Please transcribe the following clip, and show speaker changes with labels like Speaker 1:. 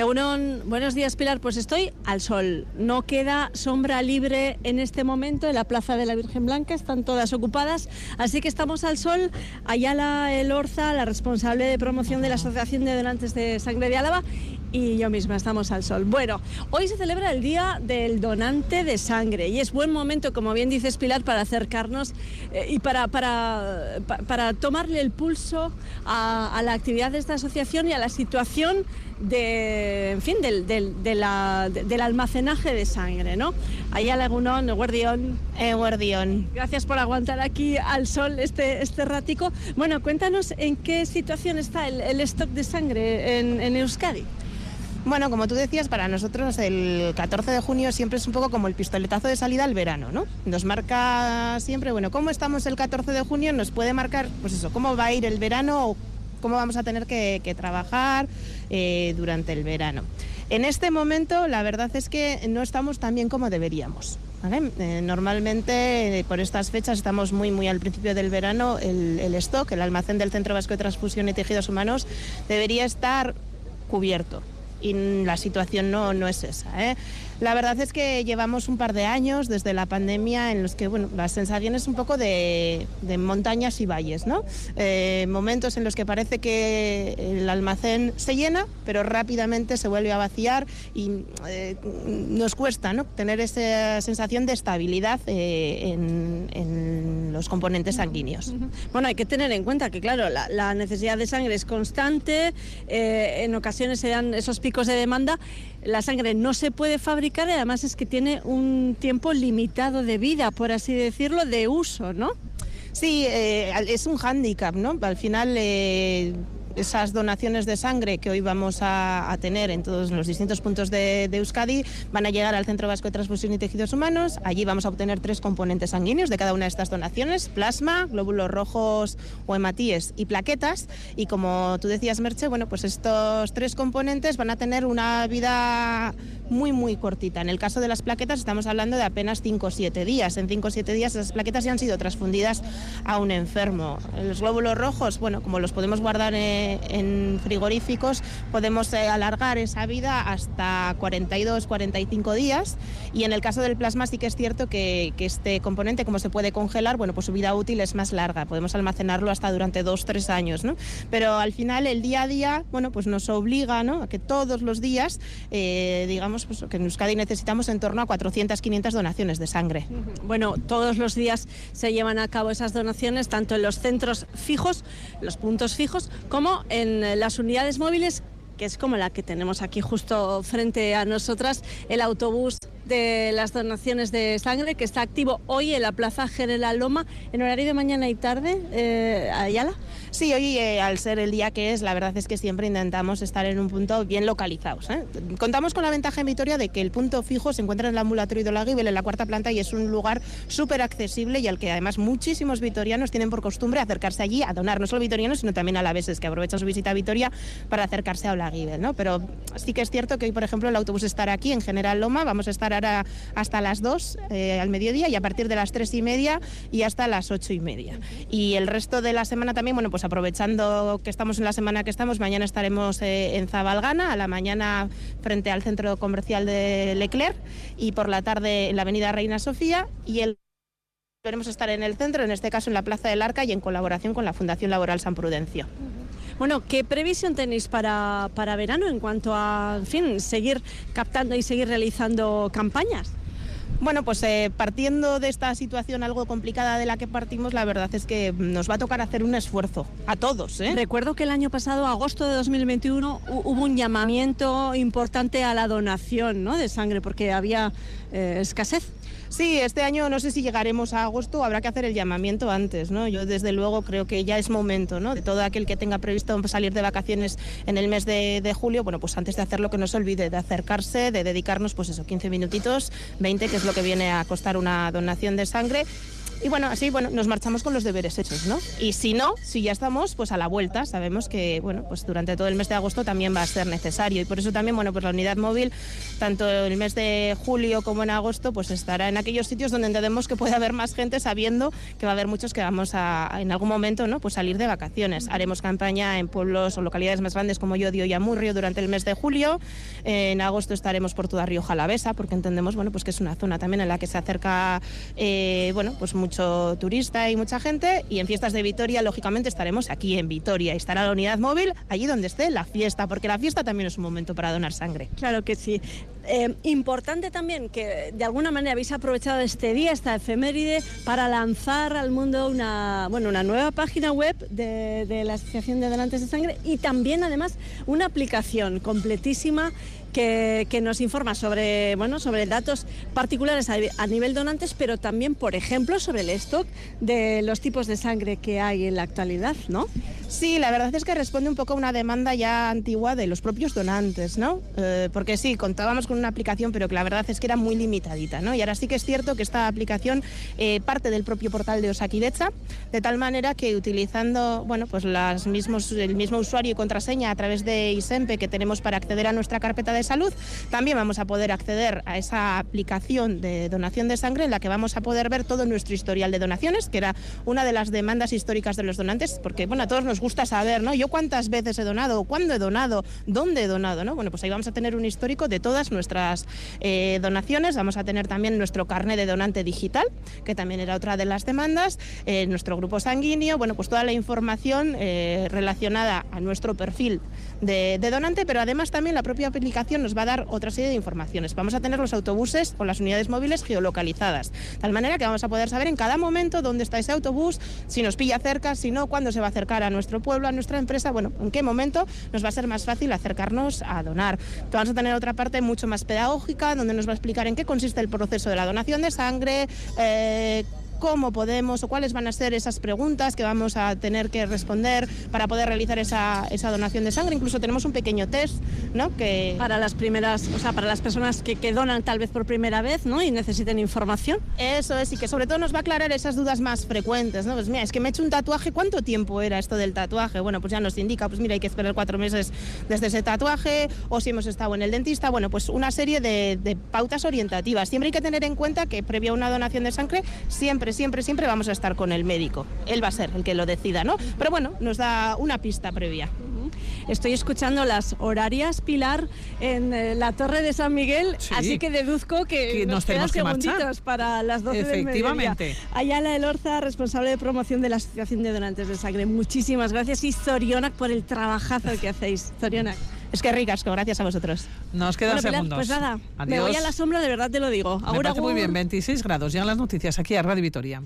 Speaker 1: Egunon, buenos días Pilar. Pues estoy al sol. No queda sombra libre en este momento en la Plaza de la Virgen Blanca. Están todas ocupadas. Así que estamos al sol. Ayala Elorza, la responsable de promoción de la Asociación de Donantes de Sangre de Álava, y yo misma estamos al sol. Bueno, hoy se celebra el Día del Donante de Sangre y es buen momento, como bien dices Pilar, para acercarnos eh, y para, para, para, tomarle el pulso a, a la actividad de esta asociación y a la situación de, en fin, del, del, de la, del almacenaje de sangre, ¿no? Allá Lagunón, Guardión.
Speaker 2: Eh, Guardión.
Speaker 1: Gracias por aguantar aquí al sol este, este ratico. Bueno, cuéntanos en qué situación está el, el stock de sangre en, en Euskadi.
Speaker 2: Bueno, como tú decías, para nosotros el 14 de junio siempre es un poco como el pistoletazo de salida al verano, ¿no? Nos marca siempre, bueno, cómo estamos el 14 de junio nos puede marcar, pues eso, cómo va a ir el verano cómo vamos a tener que, trabajar eh, durante el verano. En este momento, la verdad es que no estamos tan bien como deberíamos. Eh, normalmente eh, por estas fechas estamos muy muy al principio del verano, el, stock, el almacén del Centro Vasco de Transfusión y Tejidos Humanos debería estar cubierto y la situación no, no es esa. ¿eh? La verdad es que llevamos un par de años desde la pandemia en los que, bueno, la sensación es un poco de, de montañas y valles, ¿no? Eh, momentos en los que parece que el almacén se llena, pero rápidamente se vuelve a vaciar y eh, nos cuesta, ¿no? Tener esa sensación de estabilidad eh, en, en, los componentes sanguíneos.
Speaker 1: Bueno, hay que tener en cuenta que, claro, la, la necesidad de sangre es constante, eh, en ocasiones se dan esos picos de demanda, la sangre no se puede fabricar y además es que tiene un tiempo limitado de vida, por así decirlo, de uso, ¿no?
Speaker 2: Sí, eh, es un hándicap, ¿no? Al final eh, esas donaciones de sangre que hoy vamos a, tener en todos los distintos puntos de, de, Euskadi van a llegar al Centro Vasco de Transfusión y Tejidos Humanos. Allí vamos a obtener tres componentes sanguíneos de cada una de estas donaciones, plasma, glóbulos rojos o hematíes y plaquetas. Y como tú decías, Merche, bueno, pues estos tres componentes van a tener una vida muy, muy cortita. En el caso de las plaquetas estamos hablando de apenas 5 o 7 días. En 5 o 7 días esas plaquetas ya han sido transfundidas a un enfermo. Los glóbulos rojos, bueno, como los podemos guardar en, en frigoríficos, podemos eh, alargar esa vida hasta 42, 45 días. Y en el caso del plasma sí que es cierto que, que este componente, como se puede congelar, bueno, pues su vida útil es más larga. Podemos almacenarlo hasta durante 2, 3 años, ¿no? Pero al final el día a día, bueno, pues nos obliga, ¿no? A que todos los días, eh, digamos, pues, que en Euskadi necesitamos en torno a 400, 500 donaciones de sangre.
Speaker 1: Bueno, todos los días se llevan a cabo esas donaciones, tanto en los centros fijos, los puntos fijos, como en las unidades móviles que es como la que tenemos aquí justo frente a nosotras, el autobús de las donaciones de sangre que está activo hoy en la Plaza General Loma en horario de mañana y tarde, eh, Ayala.
Speaker 2: Sí, hoy eh, al ser el día que es, la verdad es que siempre intentamos estar en un punto bien localizados. ¿eh? Contamos con la ventaja en Vitoria de que el punto fijo se encuentra en el ambulatorio de la Guibel, en la cuarta planta, y es un lugar súper accesible y al que además muchísimos vitorianos tienen por costumbre acercarse allí a donar, no solo vitorianos, sino también a la veces que aprovechan su visita a Vitoria para acercarse a Olaguibel. ¿no? Pero sí que es cierto que hoy, por ejemplo, el autobús estará aquí en General Loma, vamos a estar hasta las 2 eh, al mediodía y a partir de las 3 y media y hasta las 8 y media. Y el resto de la semana también, bueno, pues aprovechando que estamos en la semana que estamos, mañana estaremos eh, en Zabalgana, a la mañana frente al centro comercial de Leclerc y por la tarde en la avenida Reina Sofía y el Esperemos estar en el centro, en este caso en la Plaza del Arca y en colaboración con la Fundación Laboral San Prudencio.
Speaker 1: Bueno, ¿qué previsión tenéis para, para verano en cuanto a, en fin, seguir captando y seguir realizando campañas?
Speaker 2: Bueno, pues eh, partiendo de esta situación algo complicada de la que partimos, la verdad es que nos va a tocar hacer un esfuerzo a todos. ¿eh?
Speaker 1: Recuerdo que el año pasado, agosto de 2021, hubo un llamamiento importante a la donación ¿no? de sangre porque había eh, escasez.
Speaker 2: Sí, este año no sé si llegaremos a agosto, habrá que hacer el llamamiento antes, ¿no? Yo desde luego creo que ya es momento, ¿no? De todo aquel que tenga previsto salir de vacaciones en el mes de, de julio, bueno, pues antes de hacerlo que no se olvide de acercarse, de dedicarnos, pues eso, 15 minutitos, 20, que es lo que viene a costar una donación de sangre Y bueno, así bueno, nos marchamos con los deberes hechos, ¿no? Y si no, si ya estamos, pues a la vuelta, sabemos que bueno, pues durante todo el mes de agosto también va a ser necesario. Y por eso también, bueno, pues la unidad móvil, tanto el mes de julio como en agosto, pues estará en aquellos sitios donde entendemos que puede haber más gente sabiendo que va a haber muchos que vamos a en algún momento, ¿no? Pues salir de vacaciones. Haremos campaña en pueblos o localidades más grandes como Yodio y Amurrio durante el mes de julio. En agosto estaremos por toda Río Jalavesa, porque entendemos, bueno, pues que es una zona también en la que se acerca, eh, bueno, pues mucho turista y mucha gente. Y en fiestas de Vitoria, lógicamente, estaremos aquí en Vitoria. Y estará la unidad móvil allí donde esté la fiesta, porque la fiesta también es un momento para donar sangre.
Speaker 1: Claro que sí. Eh, importante también que de alguna manera habéis aprovechado este día, esta efeméride, para lanzar al mundo una, bueno, una nueva página web de, de la Asociación de Donantes de Sangre y también además una aplicación completísima que, que, nos informa sobre, bueno, sobre datos particulares a, a, nivel donantes, pero también, por ejemplo, sobre el stock de los tipos de sangre que hay en la actualidad, ¿no?
Speaker 2: Sí, la verdad es que responde un poco a una demanda ya antigua de los propios donantes, ¿no? Eh, porque sí, contábamos con una aplicación, pero que la verdad es que era muy limitadita, ¿no? Y ahora sí que es cierto que esta aplicación eh, parte del propio portal de Osakidecha, de tal manera que utilizando, bueno, pues las mismos, el mismo usuario y contraseña a través de ISEMPE que tenemos para acceder a nuestra carpeta de salud, también vamos a poder acceder a esa aplicación de donación de sangre en la que vamos a poder ver todo nuestro historial de donaciones, que era una de las demandas históricas de los donantes, porque, bueno, a todos nos gusta saber, ¿no? Yo cuántas veces he donado, cuándo he donado, dónde he donado, ¿no? Bueno, pues ahí vamos a tener un histórico de todas nuestras eh, donaciones, vamos a tener también nuestro carnet de donante digital, que también era otra de las demandas, eh, nuestro grupo sanguíneo, bueno, pues toda la información eh, relacionada a nuestro perfil de, de, donante, pero además también la propia aplicación nos va a dar otra serie de informaciones. Vamos a tener los autobuses o las unidades móviles geolocalizadas, de tal manera que vamos a poder saber en cada momento dónde está ese autobús, si nos pilla cerca, si no, cuándo se va a acercar a nuestro pueblo, a nuestra empresa, bueno, en qué momento nos va a ser más fácil acercarnos a donar. Vamos a tener otra parte mucho más pedagógica, donde nos va a explicar en qué consiste el proceso de la donación de sangre, eh, cómo podemos o cuáles van a ser esas preguntas que vamos a tener que responder para poder realizar esa, esa donación de sangre. Incluso tenemos un pequeño test, ¿no? Que...
Speaker 1: Para las primeras, o sea, para las personas que, que donan tal vez por primera vez, ¿no? Y necesiten información.
Speaker 2: Eso es, y que sobre todo nos va a aclarar esas dudas más frecuentes, ¿no? Pues mira, es que me he hecho un tatuaje, ¿cuánto tiempo era esto del tatuaje? Bueno, pues ya nos indica, pues mira, hay que esperar cuatro meses desde ese tatuaje, o si hemos estado en el dentista, bueno, pues una serie de, de pautas orientativas. Siempre hay que tener en cuenta que previo a una donación de sangre, siempre, siempre, siempre vamos a estar con el médico. Él va a ser el que lo decida, ¿no? Pero bueno, nos da una pista previa.
Speaker 1: Estoy escuchando las horarias, Pilar, en eh, la Torre de San Miguel, sí, así que deduzco que,
Speaker 3: que nos,
Speaker 1: nos
Speaker 3: tenemos que
Speaker 1: segunditos
Speaker 3: marchar.
Speaker 1: para las 12
Speaker 3: Efectivamente.
Speaker 1: del mediodía. Ayala Elorza, responsable de promoción de la Asociación de Donantes de Sangre. Muchísimas gracias y Zorionak por el trabajazo que hacéis. Zorionak.
Speaker 2: Es que ricas, que gracias a vosotros.
Speaker 3: Nos quedan
Speaker 1: bueno,
Speaker 3: segundos.
Speaker 1: Pues nada,
Speaker 3: Adiós.
Speaker 1: me voy a la sombra, de verdad te lo digo.
Speaker 3: Me
Speaker 1: Agur,
Speaker 3: parece muy bien, 26 grados. Llegan las noticias aquí a Radio Vitoria.